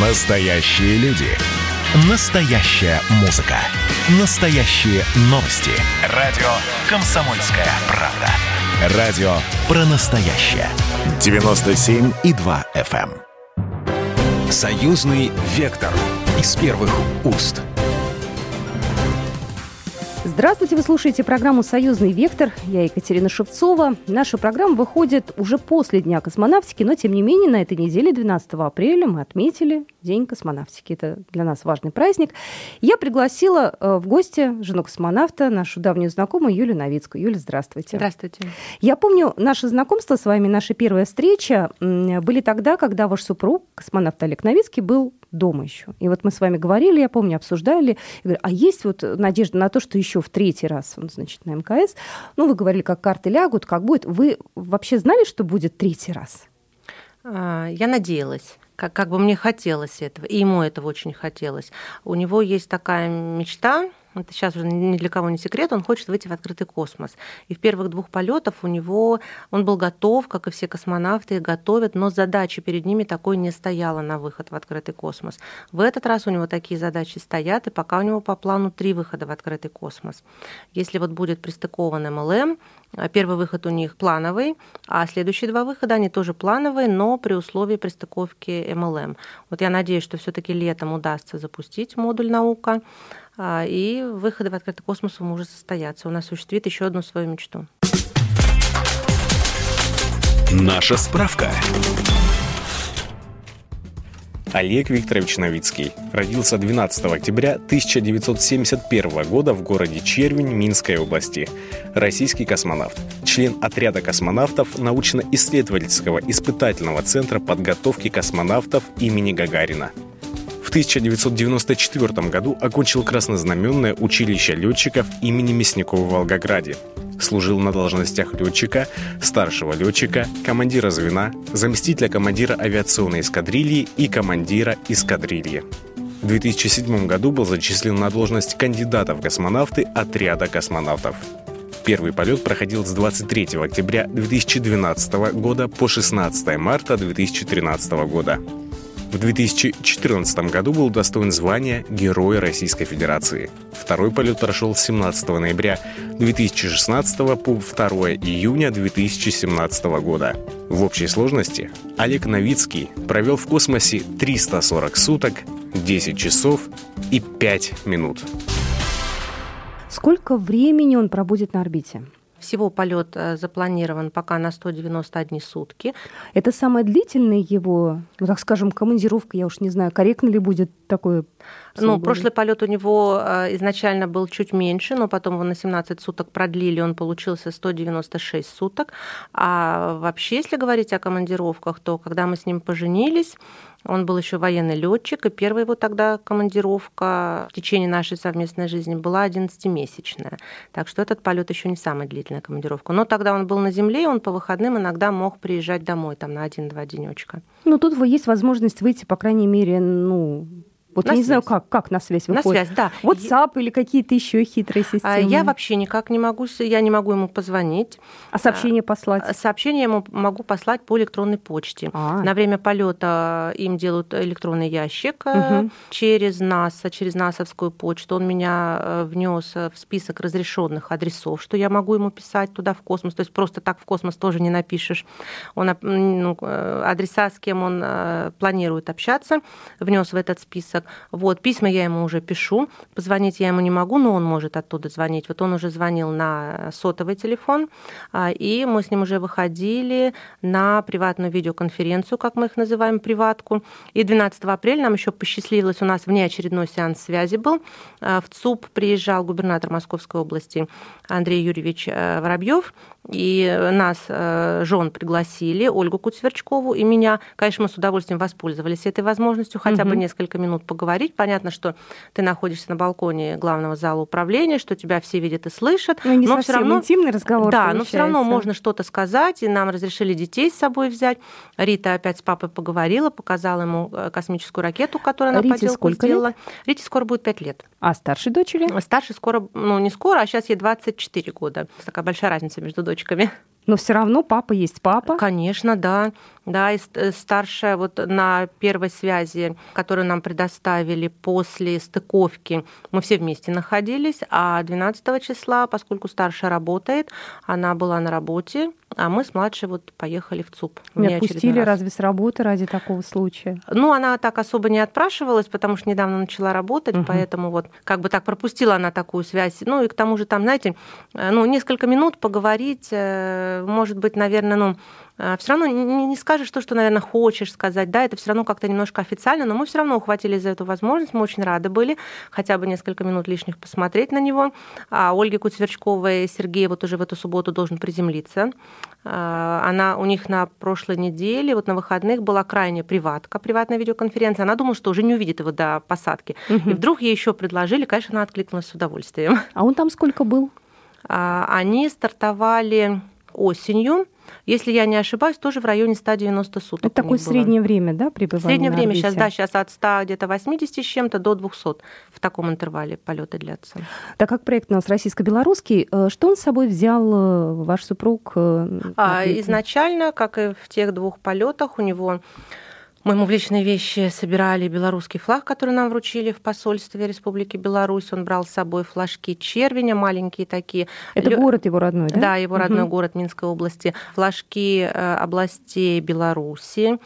Настоящие люди. Настоящая музыка. Настоящие новости. Радио «Комсомольская правда». Радио про настоящее. 97,2 FM. эм. Союзный вектор из первых уст. Здравствуйте, вы слушаете программу «Союзный вектор». Я Екатерина Шевцова. Наша программа выходит уже после Дня космонавтики, но, тем не менее, на этой неделе, 12 апреля, мы отметили День космонавтики. Это для нас важный праздник. Я пригласила э, в гости жену космонавта, нашу давнюю знакомую Юлию Новицкую. Юля, здравствуйте. Здравствуйте. Я помню наше знакомство с вами, наша первая встреча были тогда, когда ваш супруг, космонавт Олег Новицкий, был дома еще. И вот мы с вами говорили, я помню, обсуждали. Я говорю, а есть вот надежда на то, что еще в третий раз он, значит, на МКС. Ну, вы говорили, как карты лягут, как будет. Вы вообще знали, что будет третий раз? А, Я надеялась. Как, как бы мне хотелось этого, и ему этого очень хотелось. У него есть такая мечта, это сейчас уже ни для кого не секрет, он хочет выйти в открытый космос. И в первых двух полетов у него он был готов, как и все космонавты, готовят, но задачи перед ними такой не стояла на выход в открытый космос. В этот раз у него такие задачи стоят, и пока у него по плану три выхода в открытый космос. Если вот будет пристыкован МЛМ, а Первый выход у них плановый, а следующие два выхода, они тоже плановые, но при условии пристыковки МЛМ. Вот я надеюсь, что все таки летом удастся запустить модуль «Наука», и выходы в открытый космос у мужа состоятся. Он осуществит еще одну свою мечту. Наша справка. Олег Викторович Новицкий родился 12 октября 1971 года в городе Червень Минской области. Российский космонавт. Член отряда космонавтов научно-исследовательского испытательного центра подготовки космонавтов имени Гагарина. В 1994 году окончил краснознаменное училище летчиков имени Мясникова в Волгограде. Служил на должностях летчика, старшего летчика, командира звена, заместителя командира авиационной эскадрильи и командира эскадрильи. В 2007 году был зачислен на должность кандидата в космонавты отряда космонавтов. Первый полет проходил с 23 октября 2012 года по 16 марта 2013 года. В 2014 году был удостоен звания Героя Российской Федерации. Второй полет прошел с 17 ноября 2016 по 2 июня 2017 года. В общей сложности Олег Новицкий провел в космосе 340 суток, 10 часов и 5 минут. Сколько времени он пробудет на орбите? Всего полет э, запланирован пока на 191 сутки. Это самая длительная его, ну, так скажем, командировка, я уж не знаю, корректно ли будет такое Ну, прошлый полет у него э, изначально был чуть меньше, но потом его на 17 суток продлили, он получился 196 суток. А вообще, если говорить о командировках, то когда мы с ним поженились, он был еще военный летчик, и первая его тогда командировка в течение нашей совместной жизни была 11-месячная. Так что этот полет еще не самая длительная командировка. Но тогда он был на земле, и он по выходным иногда мог приезжать домой там на один-два денечка. Ну, тут есть возможность выйти, по крайней мере, ну, вот На я не знаю, связь. как, как на связь На выходит. связь, да. WhatsApp или какие-то еще хитрые системы. А Я вообще никак не могу, я не могу ему позвонить. А сообщение послать? Сообщение я ему могу послать по электронной почте. А. На время полета им делают электронный ящик э, Мгм. через НАСА, через НАСовскую почту. Он меня внес в список разрешенных адресов, что я могу ему писать туда в космос. То есть просто так в космос тоже не напишешь. Он ну, э, адреса, с кем он э, планирует общаться, внес в этот список. Вот письма я ему уже пишу. Позвонить я ему не могу, но он может оттуда звонить. Вот он уже звонил на сотовый телефон, а, и мы с ним уже выходили на приватную видеоконференцию, как мы их называем, приватку. И 12 апреля нам еще посчастливилось, у нас внеочередной сеанс связи был. А, В ЦУП приезжал губернатор Московской области Андрей Юрьевич Воробьев, и нас, э, жен, пригласили, Ольгу Куцверчкову и меня. Конечно, мы с удовольствием воспользовались этой возможностью хотя бы Мгм. несколько минут поговорить. Понятно, что ты находишься на балконе главного зала управления, что тебя все видят и слышат. Ну, не но совсем равно интимный разговор да, но все равно получается. можно что-то сказать, и нам разрешили детей с собой взять. Рита опять с папой поговорила, показала ему э, космическую ракету, которую она Рите поделку сколько лет? сделала. Рите скоро будет 5 лет. А старшей дочери? Старшей скоро, ну не скоро, а сейчас ей 24 года. Такая большая разница между дочками. Но все равно папа есть папа. Конечно, да. Да, и э, старшая вот на первой связи, которую нам предоставили после стыковки, мы все вместе находились, а 12 числа, поскольку старшая работает, она была на работе, а мы с младшей вот поехали в ЦУП. Не отпустили разве с работы ради такого случая? Ну, она так особо не отпрашивалась, потому что недавно начала работать, угу. поэтому вот как бы так пропустила она такую связь. Ну, и к тому же там, знаете, э, ну, несколько минут поговорить, э, может быть, наверное, ну, а, все равно не, не скажешь то, что, наверное, хочешь сказать, да, это все равно как-то немножко официально, но мы все равно ухватились за эту возможность, мы очень рады были хотя бы несколько минут лишних посмотреть на него. А Ольге Куцверчковой Сергей вот уже в эту субботу должен приземлиться. А, она у них на прошлой неделе, вот на выходных была крайняя приватка, приватная видеоконференция. Она думала, что уже не увидит его до посадки. Угу. И вдруг ей еще предложили, конечно, она откликнулась с удовольствием. А он там сколько был? А, они стартовали осенью. Если я не ошибаюсь, тоже в районе 190 суток. Это такое среднее время, да, пребывания Среднее время сейчас, да, сейчас от 100 где-то 80 с чем-то до 200 в таком интервале полеты длятся. Так как проект у нас российско-белорусский, э, что он с собой взял э, ваш супруг? Э, а, изначально, как и в тех двух полетах, у него мы ему в личные вещи собирали белорусский флаг, который нам вручили в посольстве Республики Беларусь. Он брал с собой флажки червеня, маленькие такие. Это Лё... город его родной, да? Да, его родной угу. город Минской области. Флажки э, областей Беларуси.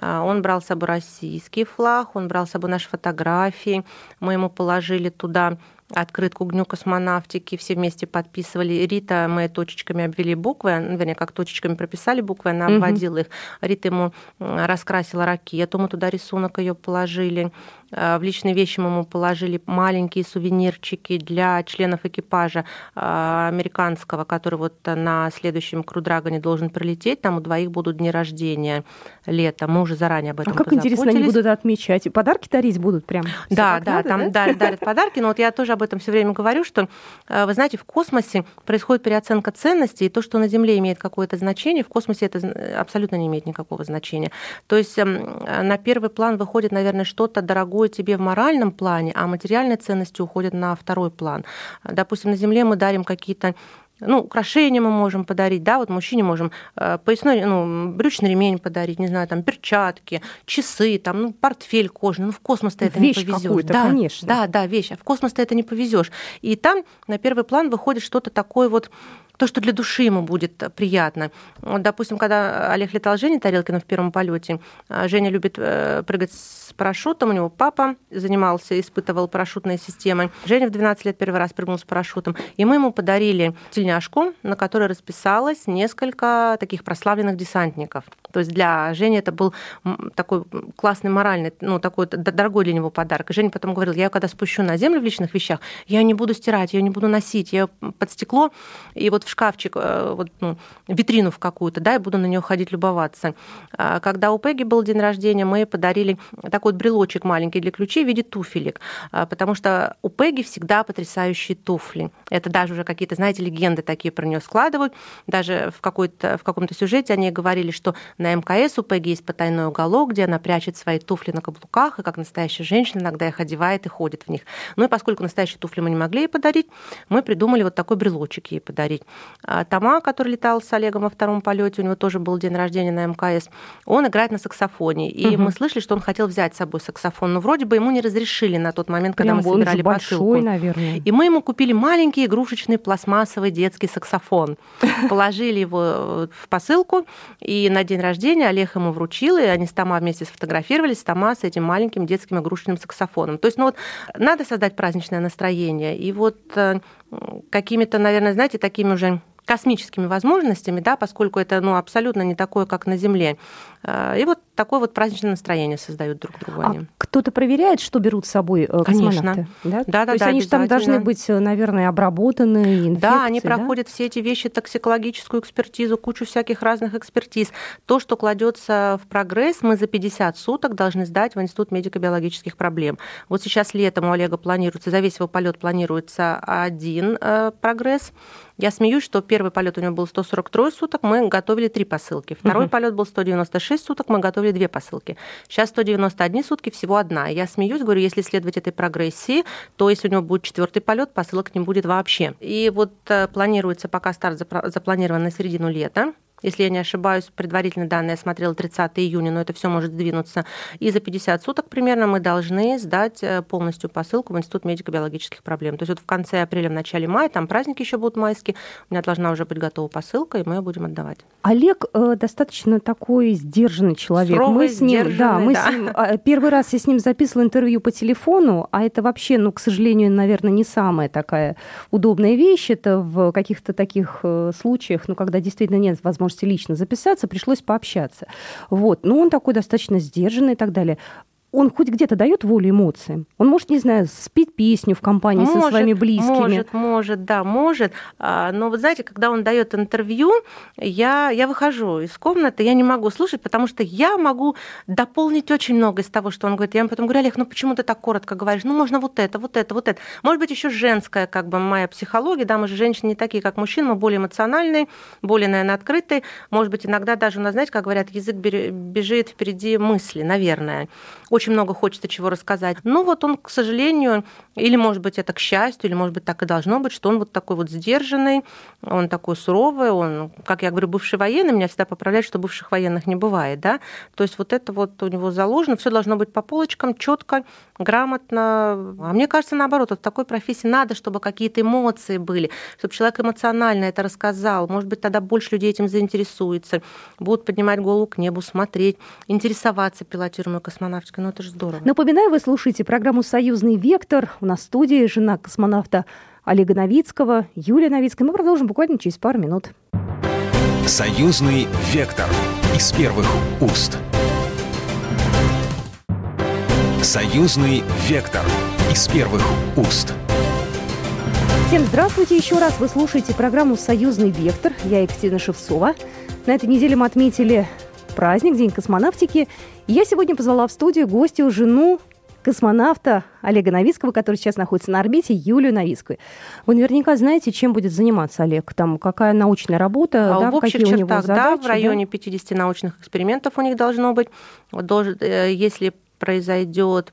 Э, он брал с собой российский флаг, он брал с собой наши фотографии. Мы ему положили туда открытку к Дню космонавтики, все вместе подписывали. Рита, мы точечками обвели буквы, ну, вернее, как точечками прописали буквы, она обводила их. Рита ему раскрасила ракету, мы туда рисунок ее положили. Э, в личные вещи мы ему положили маленькие сувенирчики для членов экипажа э, американского, который вот на следующем Крудрагоне должен прилететь. Там у двоих будут дни рождения лета. Мы уже заранее об этом А как интересно они будут отмечать? Подарки дарить будут прям? Да, да, там да? дарят подарки. Но вот я тоже об этом все время говорю, что, э, вы знаете, в космосе происходит переоценка ценностей, и то, что на Земле имеет какое-то значение, в космосе это абсолютно не имеет никакого значения. То есть эм, на первый план выходит, наверное, что-то дорогое дорогое тебе в моральном плане, а материальные ценности уходят на второй план. Допустим, на Земле мы дарим какие-то ну, украшения мы можем подарить, да, вот мужчине можем э, поясной, ну, брючный ремень подарить, не знаю, там, перчатки, часы, там, ну, портфель кожаный, ну, в космос-то это вещь не повезешь. Да, конечно. Да, да, вещь, а в космос-то это не повезешь. И там на первый план выходит что-то такое вот, то, что для души ему будет приятно. Вот, допустим, когда Олег летал Жене Тарелкина в первом полете, э, Женя любит э, прыгать с парашютом. У него папа занимался, испытывал парашютные системы. Женя в 12 лет первый раз прыгнул с парашютом. И мы ему подарили тельняшку, на которой расписалось несколько таких прославленных десантников. То есть для Жени это был такой классный моральный, ну, такой дорогой для него подарок. И Женя потом говорил, я когда спущу на землю в личных вещах, я не буду стирать, я не буду носить, я под стекло и вот в шкафчик, э, вот, ну, витрину в какую-то, да, и буду на нее ходить любоваться. А когда у Пеги был день рождения, мы подарили такой вот брелочек маленький для ключей в виде туфелек, а, потому что у Пеги всегда потрясающие туфли. Это даже уже какие-то, знаете, легенды такие про нее складывают. Даже в, какой-то, в каком-то сюжете они говорили, что на МКС у Пеги есть потайной уголок, где она прячет свои туфли на каблуках, и как настоящая женщина иногда их одевает и ходит в них. Ну и поскольку настоящие туфли мы не могли ей подарить, мы придумали вот такой брелочек ей подарить. А Тома, который летал с Олегом во втором полете, у него тоже был день рождения на МКС, он играет на саксофоне. И угу. мы слышали, что он хотел взять собой саксофон, но вроде бы ему не разрешили на тот момент, когда Прям мы собирали он посылку. большой, наверное. И мы ему купили маленький игрушечный пластмассовый детский саксофон. Положили его в посылку, и на день рождения Олег ему вручил, и они с Тома вместе сфотографировались, с Тома с этим маленьким детским игрушечным саксофоном. То есть, ну вот, надо создать праздничное настроение. И вот э, какими-то, наверное, знаете, такими уже космическими возможностями, да, поскольку это ну, абсолютно не такое, как на Земле. А, и вот такое вот праздничное настроение создают друг другу а кто-то проверяет, что берут с собой э, космонавты? Конечно. Да, да, да. То есть они же там должны быть, э, наверное, обработаны, инфекции, Да, они проходят да? все эти вещи, токсикологическую экспертизу, кучу всяких разных экспертиз. То, что кладется в прогресс, мы за 50 суток должны сдать в Институт медико-биологических проблем. Вот сейчас летом у Олега планируется, за весь его полет планируется один э, прогресс, Я смеюсь, что первый полет у него был 143 суток, мы готовили три посылки. Второй угу. полет был 196 суток, мы готовили две посылки. Сейчас 191 сутки, всего одна. Я смеюсь, говорю, если следовать этой прогрессии, то если у него будет четвертый полет, посылок не будет вообще. И вот э, планируется, пока старт запланирован на середину лета, если я не ошибаюсь, предварительно данные я смотрела 30 июня, но это все может сдвинуться. И за 50 суток примерно мы должны сдать э, полностью посылку в Институт медико-биологических проблем. То есть вот в конце апреля, в начале мая, там праздники еще будут майские, у меня должна уже быть готова посылка, и мы ее будем отдавать. Олег э, достаточно такой сдержанный человек. Суровый, мы с ним, да, мы да. с ним, э, первый раз я с ним записывала интервью по телефону, а это вообще, ну, к сожалению, наверное, не самая такая удобная вещь. Это в каких-то таких э, случаях, ну, когда действительно нет возможности возможности лично записаться, пришлось пообщаться. Вот. Но он такой достаточно сдержанный и так далее он хоть где-то дает волю эмоциям? Он может, не знаю, спит песню в компании может, со своими близкими? Может, может, да, может. А, но вы знаете, когда он дает интервью, я, я выхожу из комнаты, я не могу слушать, потому что я могу дополнить очень много из того, что он говорит. Я ему потом говорю, Олег, ну почему ты так коротко говоришь? Ну можно вот это, вот это, вот это. Может быть, еще женская как бы моя психология, да, мы же женщины не такие, как мужчины, мы более эмоциональные, более, наверное, открытые. Может быть, иногда даже у нас, знаете, как говорят, язык бежит впереди мысли, наверное очень много хочется чего рассказать. Но вот он, к сожалению, или, может быть, это к счастью, или, может быть, так и должно быть, что он вот такой вот сдержанный, он такой суровый, он, как я говорю, бывший военный, меня всегда поправляют, что бывших военных не бывает, да, то есть вот это вот у него заложено, все должно быть по полочкам, четко, грамотно. А мне кажется, наоборот, вот в такой профессии надо, чтобы какие-то эмоции были, чтобы человек эмоционально это рассказал, может быть, тогда больше людей этим заинтересуется, будут поднимать голову к небу, смотреть, интересоваться пилотируемой космонавтикой, ну это же здорово. Напоминаю, вы слушаете программу «Союзный вектор». У нас в студии жена космонавта Олега Новицкого, Юлия Новицкая. Мы продолжим буквально через пару минут. «Союзный вектор» из первых уст. «Союзный вектор» из первых уст. Всем здравствуйте еще раз. Вы слушаете программу «Союзный вектор». Я Екатерина Шевцова. На этой неделе мы отметили праздник, День космонавтики. Я сегодня позвала в студию гостю, жену космонавта Олега Новицкого, который сейчас находится на орбите, Юлию Новицкую. Вы наверняка знаете, чем будет заниматься Олег, там какая научная работа, а да, в общих какие чертах, у него задачи, да, в районе да? 50 научных экспериментов у них должно быть. Должен, э, если произойдет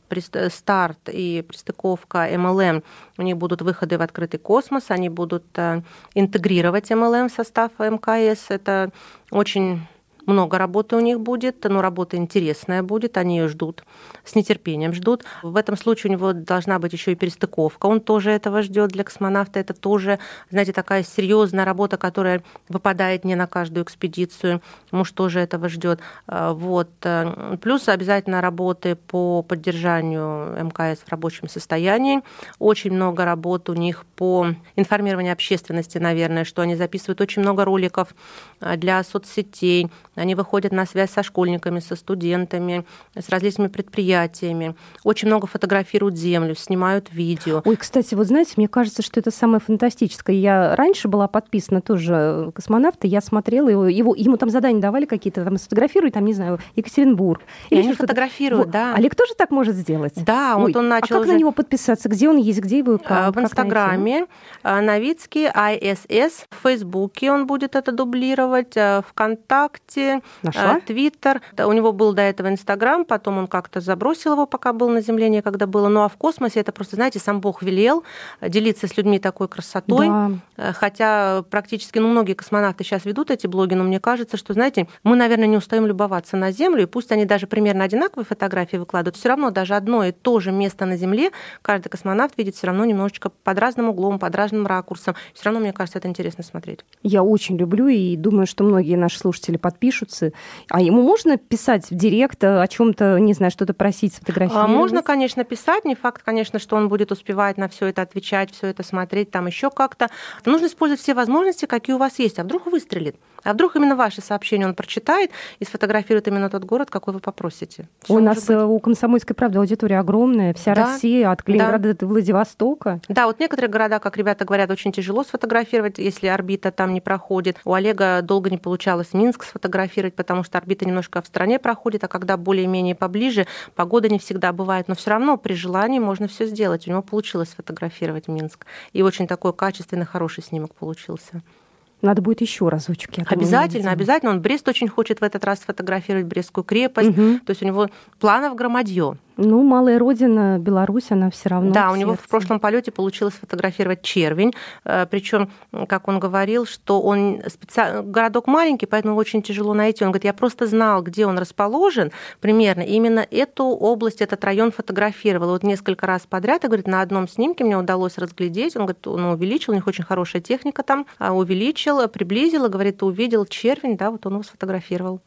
старт и пристыковка МЛМ, у них будут выходы в открытый космос, они будут э, интегрировать МЛМ в состав МКС. Это очень много работы у них будет, но работа интересная будет, они ее ждут, с нетерпением ждут. В этом случае у него должна быть еще и перестыковка, он тоже этого ждет для космонавта. Это тоже, знаете, такая серьезная работа, которая выпадает не на каждую экспедицию. Муж тоже этого ждет. А, вот. Э, плюс обязательно работы по поддержанию МКС в рабочем состоянии. Очень много работ у них по информированию общественности, наверное, что они записывают очень много роликов э, для соцсетей, они выходят на связь со школьниками, со студентами, с различными предприятиями. Очень много фотографируют Землю, снимают видео. Ой, кстати, вот знаете, мне кажется, что это самое фантастическое. Я раньше была подписана тоже космонавта, я смотрела его, его ему там задания давали какие-то, там сфотографируй, там, не знаю, Екатеринбург. Или они фотографируют, вот. да. Олег тоже так может сделать? Да, Ой, вот он начал А как уже... на него подписаться? Где он есть, где его аккаунт? В Инстаграме, а, Новицкий, ISS, в Фейсбуке он будет это дублировать, а, ВКонтакте, Нашла? Э, Твиттер. У него был до этого Инстаграм, потом он как-то забросил его, пока был на Земле, некогда было. Ну а в космосе это просто, знаете, сам Бог велел делиться с людьми такой красотой. Да. Э, хотя практически, ну, многие космонавты сейчас ведут эти блоги, но мне кажется, что, знаете, мы, наверное, не устаем любоваться на Землю, и пусть они даже примерно одинаковые фотографии выкладывают, все равно даже одно и то же место на Земле каждый космонавт видит все равно немножечко под разным углом, под разным ракурсом. Все равно, мне кажется, это интересно смотреть. Я очень люблю и думаю, что многие наши слушатели подпишут пишутся. А ему можно писать в директ о чем-то, не знаю, что-то просить, сфотографировать? А, можно, конечно, писать. Не факт, конечно, что он будет успевать на все это отвечать, все это смотреть, там еще как-то. Нужно использовать все возможности, какие у вас есть. А вдруг выстрелит? А вдруг именно ваше сообщение он прочитает и сфотографирует именно тот город, какой вы попросите. Всё у нас быть. Э, у «Комсомольской правды» аудитория огромная, вся да, Россия, от Калининграда да. до Владивостока. Да, вот некоторые города, как ребята говорят, очень тяжело сфотографировать, если орбита там не проходит. У Олега долго не получалось Минск сфотографировать, потому что орбита немножко в стране проходит, а когда более-менее поближе, погода не всегда бывает, но все равно при желании можно все сделать. У него получилось сфотографировать Минск. И очень такой качественный, хороший снимок получился. Надо будет еще разочек. Я обязательно, обязательно. Он Брест очень хочет в этот раз сфотографировать Брестскую крепость. Угу. То есть у него планов громадье. Ну, малая родина, Беларусь, она все равно. Да, у него в прошлом полете получилось фотографировать червень. Э, Причем, как он говорил, что он специально городок маленький, поэтому очень тяжело найти. Он говорит, я просто знал, где он расположен примерно. И именно эту область, этот район фотографировал. Вот несколько раз подряд, и говорит, на одном снимке мне удалось разглядеть. Он говорит, он увеличил, у них очень хорошая техника там, а увеличил, приблизил, и говорит, увидел червень, да, вот он его сфотографировал.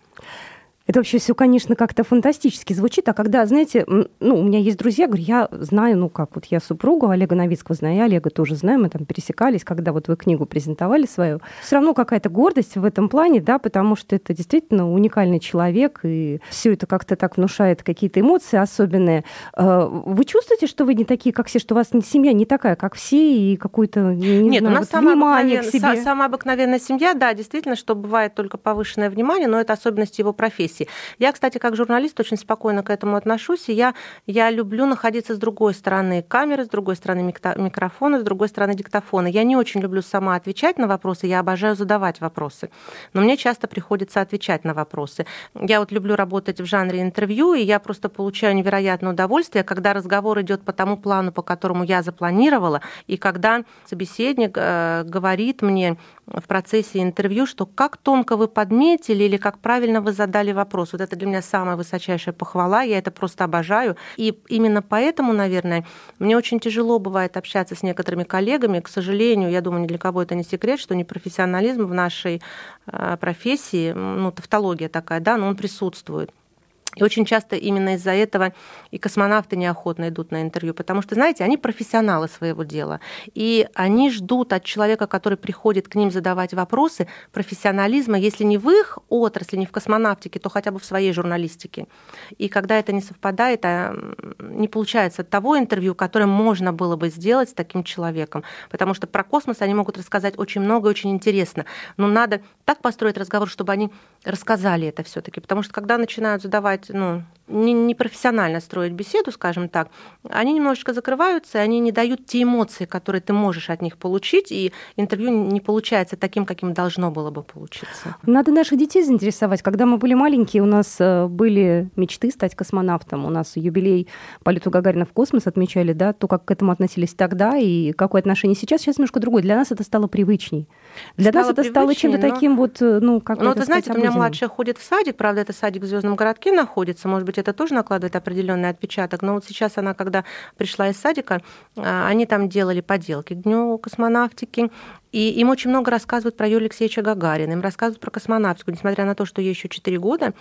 Это вообще все, конечно, как-то фантастически звучит. А когда, знаете, ну, у меня есть друзья, говорю, я знаю, ну как, вот я супругу Олега Новицкого знаю, я Олега тоже знаю, мы там пересекались, когда вот вы книгу презентовали свою. Все равно какая-то гордость в этом плане, да, потому что это действительно уникальный человек, и все это как-то так внушает какие-то эмоции особенные. А, вы чувствуете, что вы не такие, как все, что у вас семья не такая, как все, и какую-то, не Нет, знаю, у нас вот самая, внимание к себе? самая обыкновенная семья, да, действительно, что бывает только повышенное внимание, но это особенность его профессии профессии. Я, кстати, как журналист очень спокойно к этому отношусь, и я, я люблю находиться с другой стороны камеры, с другой стороны микрофона, с другой стороны диктофона. Я не очень люблю сама отвечать на вопросы, я обожаю задавать вопросы, но мне часто приходится отвечать на вопросы. Я вот люблю работать в жанре интервью, и я просто получаю невероятное удовольствие, когда разговор идет по тому плану, по которому я запланировала, и когда собеседник э, говорит мне в процессе интервью, что как тонко вы подметили или как правильно вы задали вопрос. Вот это для меня самая высочайшая похвала, я это просто обожаю. И именно поэтому, наверное, мне очень тяжело бывает общаться с некоторыми коллегами. К сожалению, я думаю, ни для кого это не секрет, что непрофессионализм в нашей э, профессии, ну, тавтология такая, да, но он присутствует. И очень часто именно из-за этого и космонавты неохотно идут на интервью, потому что, знаете, они профессионалы своего дела, и они ждут от человека, который приходит к ним задавать вопросы, профессионализма, если не в их отрасли, не в космонавтике, то хотя бы в своей журналистике. И когда это не совпадает, а не получается того интервью, которое можно было бы сделать с таким человеком, потому что про космос они могут рассказать очень много и очень интересно, но надо так построить разговор, чтобы они рассказали это все-таки, потому что когда начинают задавать ну, не, не строить беседу, скажем так, они немножечко закрываются, и они не дают те эмоции, которые ты можешь от них получить, и интервью не получается таким, каким должно было бы получиться. Надо наших детей заинтересовать. Когда мы были маленькие, у нас э, были мечты стать космонавтом. У нас юбилей полету Гагарина в космос отмечали, да, то, как к этому относились тогда и какое отношение сейчас, сейчас немножко другое. Для нас это стало привычней. Для стало нас это стало чем-то но... таким вот, э, ну, как Ну, вы знаете, у меня младшая ходит в садик, правда, это садик в Звездном городке находится, может быть, это тоже накладывает определенный отпечаток. Но вот сейчас она, когда пришла из садика, а, они там делали поделки к Дню космонавтики. И им очень много рассказывают про Юрия Алексеевича Гагарина, им рассказывают про космонавтику, несмотря на то, что ей еще 4 года.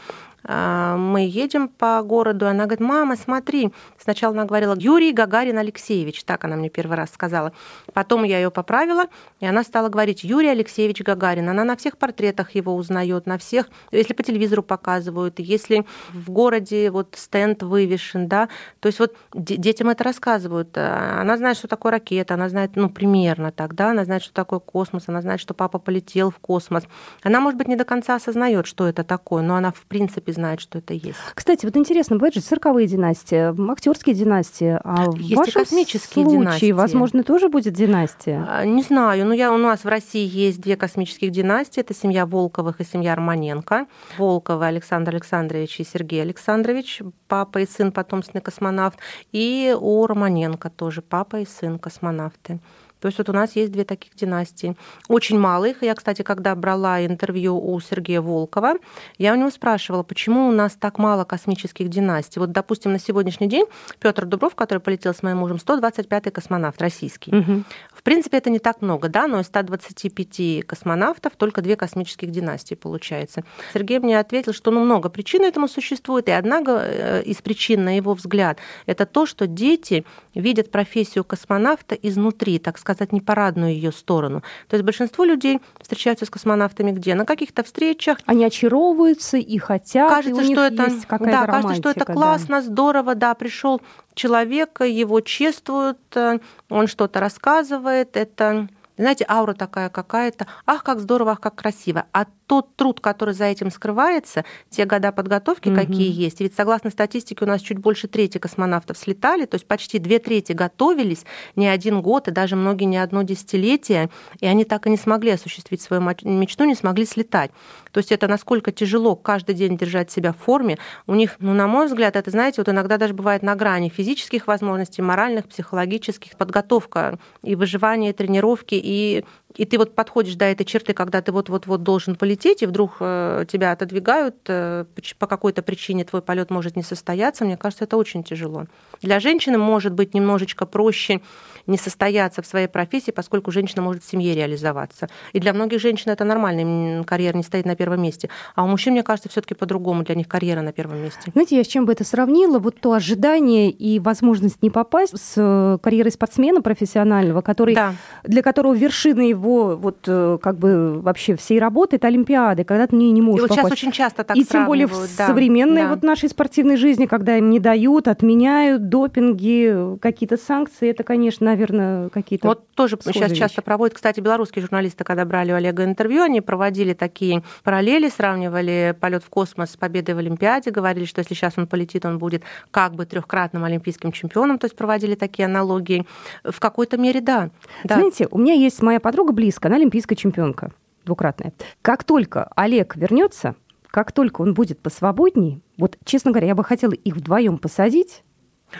А, мы едем по городу, она говорит, мама, смотри. Сначала она говорила Юрий Гагарин Алексеевич, так она мне первый раз сказала. Потом я ее поправила, и она стала говорить Юрий Алексеевич Гагарин. Она на всех портретах его узнает, на всех, если по телевизору показывают, если в городе вот стенд вывешен, да, то есть вот детям это рассказывают. А, она знает, что такое ракета, она знает, ну, примерно так, да, она знает, что такое такое космос, она знает, что папа полетел в космос. Она, может быть, не до конца осознает, что это такое, но она, в принципе, знает, что это есть. Кстати, вот интересно, бывают же цирковые династии, актерские династии. А есть в вашем космические случае, династии. возможно, тоже будет династия? А, не знаю. Но я, у нас в России есть две космических династии. Это семья Волковых и семья Романенко. Волковы Александр Александрович и Сергей Александрович, папа и сын потомственный космонавт. И у Романенко тоже папа и сын космонавты. То есть вот у нас есть две таких династии. Очень мало их. Я, кстати, когда брала интервью у Сергея Волкова, я у него спрашивала, почему у нас так мало космических династий. Вот, допустим, на сегодняшний день Петр Дубров, который полетел с моим мужем, 125-й космонавт российский. Угу. В принципе, это не так много, да, но из 125 космонавтов только две космических династии получается. Сергей мне ответил, что ну, много причин этому существует, и одна э, из причин, на его взгляд, это то, что дети видят профессию космонавта изнутри, так сказать, не парадную ее сторону. То есть большинство людей встречаются с космонавтами где? На каких-то встречах. Они очаровываются и хотят, кажется, и что это, да, кажется, что это классно, да. здорово, да, пришел человек, его чествуют, э, он что-то рассказывает, это знаете, аура такая какая-то, ах, как здорово, ах, как красиво. А тот труд, который за этим скрывается, те года подготовки, угу. какие есть. Ведь согласно статистике у нас чуть больше трети космонавтов слетали, то есть почти две трети готовились не один год и даже многие не одно десятилетие, и они так и не смогли осуществить свою мечту, не смогли слетать. То есть это насколько тяжело каждый день держать себя в форме. У них, ну, на мой взгляд, это, знаете, вот иногда даже бывает на грани физических возможностей, моральных, психологических, подготовка и выживание, и тренировки, и и ты вот подходишь до этой черты, когда ты вот-вот-вот должен полететь, и вдруг э, тебя отодвигают э, по какой-то причине, твой полет может не состояться, мне кажется, это очень тяжело. Для женщины может быть немножечко проще не состояться в своей профессии, поскольку женщина может в семье реализоваться. И для многих женщин это нормально, карьера не стоит на первом месте. А у мужчин, мне кажется, все таки по-другому, для них карьера на первом месте. Знаете, я с чем бы это сравнила? Вот то ожидание и возможность не попасть с э, карьерой спортсмена профессионального, который, да. для которого вершина его вот э, как бы вообще всей работы это Олимпиады, когда ты не, не можешь И вот попасть. сейчас очень часто так И тем более в да. современной да. вот нашей спортивной жизни, когда им не дают, отменяют допинги, какие-то санкции, это, конечно, наверное, какие-то... Вот тоже сейчас вещи. часто проводят, кстати, белорусские журналисты, когда брали у Олега интервью, они проводили такие параллели, сравнивали полет в космос с победой в Олимпиаде, говорили, что если сейчас он полетит, он будет как бы трехкратным олимпийским чемпионом, то есть проводили такие аналогии. В какой-то мере, да. да. Знаете, у меня есть моя подруга близко, она олимпийская чемпионка двукратная. Как только Олег вернется, как только он будет посвободней, вот, честно говоря, я бы хотела их вдвоем посадить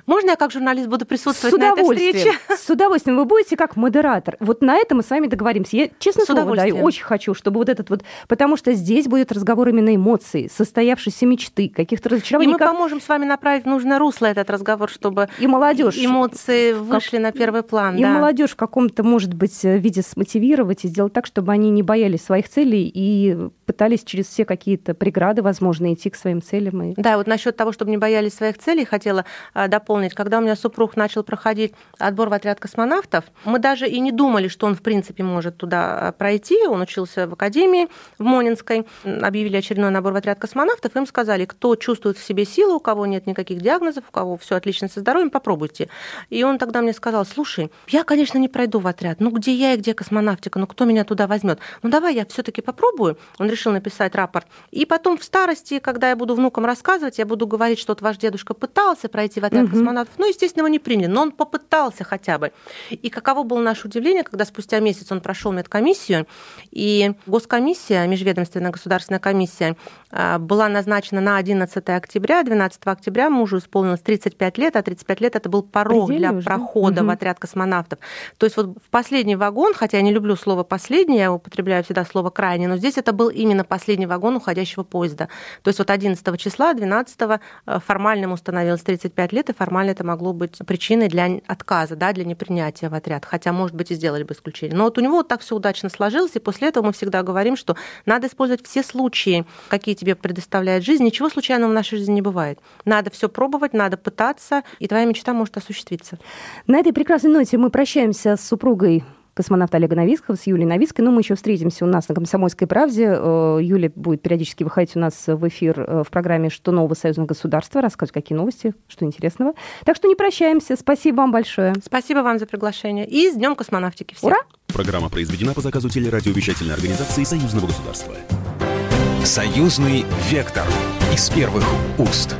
можно я как журналист буду присутствовать на этой встрече? С удовольствием. Вы будете как модератор. Вот на это мы с вами договоримся. Я, честно слово, даю, очень хочу, чтобы вот этот вот... Потому что здесь будет разговор именно эмоций, состоявшейся мечты, каких-то разочарований. И мы как... поможем с вами направить в нужное русло этот разговор, чтобы и молодежь эмоции вышли как... на первый план. И да. молодежь в каком-то, может быть, виде смотивировать и сделать так, чтобы они не боялись своих целей и пытались через все какие-то преграды, возможно, идти к своим целям. И... Да, вот насчет того, чтобы не боялись своих целей, хотела а, дополнить. Когда у меня супруг начал проходить отбор в отряд космонавтов, мы даже и не думали, что он, в принципе, может туда а, пройти. Он учился в академии в Монинской. Объявили очередной набор в отряд космонавтов. Им сказали, кто чувствует в себе силу, у кого нет никаких диагнозов, у кого все отлично со здоровьем, попробуйте. И он тогда мне сказал, слушай, я, конечно, не пройду в отряд. Ну, где я и где космонавтика? Ну, кто меня туда возьмет? Ну, давай я все-таки попробую. Он решил написать рапорт. И потом в старости, когда я буду внукам рассказывать, я буду говорить, что вот ваш дедушка пытался пройти в отряд угу. космонавтов. Ну, естественно, его не приняли, но он попытался хотя бы. И каково было наше удивление, когда спустя месяц он прошел медкомиссию, и госкомиссия, межведомственная государственная комиссия, а, была назначена на 11 октября. 12 октября мужу исполнилось 35 лет, а 35 лет это был порог Предельно для уже. прохода угу. в отряд космонавтов. То есть вот в последний вагон, хотя я не люблю слово «последний», я употребляю всегда слово «крайний», но здесь это был именно последний вагон уходящего поезда. То есть вот 11 числа, 12 э, формально ему становилось 35 лет, и формально это могло быть причиной для отказа, да, для непринятия в отряд. Хотя, может быть, и сделали бы исключение. Но вот у него вот так все удачно сложилось, и после этого мы всегда говорим, что надо использовать все случаи, какие тебе предоставляет жизнь. Ничего случайного в нашей жизни не бывает. Надо все пробовать, надо пытаться, и твоя мечта может осуществиться. На этой прекрасной ноте мы прощаемся с супругой космонавта Олега Новицкого, с Юлией Новицкой. Но ну, мы еще встретимся у нас на «Комсомольской правде». Э, Юля будет периодически выходить у нас в эфир э, в программе «Что нового союзного государства», рассказывать, какие новости, что интересного. Так что не прощаемся. Спасибо вам большое. Спасибо вам за приглашение. И с Днем космонавтики всех. Ура! Программа произведена по заказу телерадиовещательной организации Союзного государства. Союзный вектор из первых уст.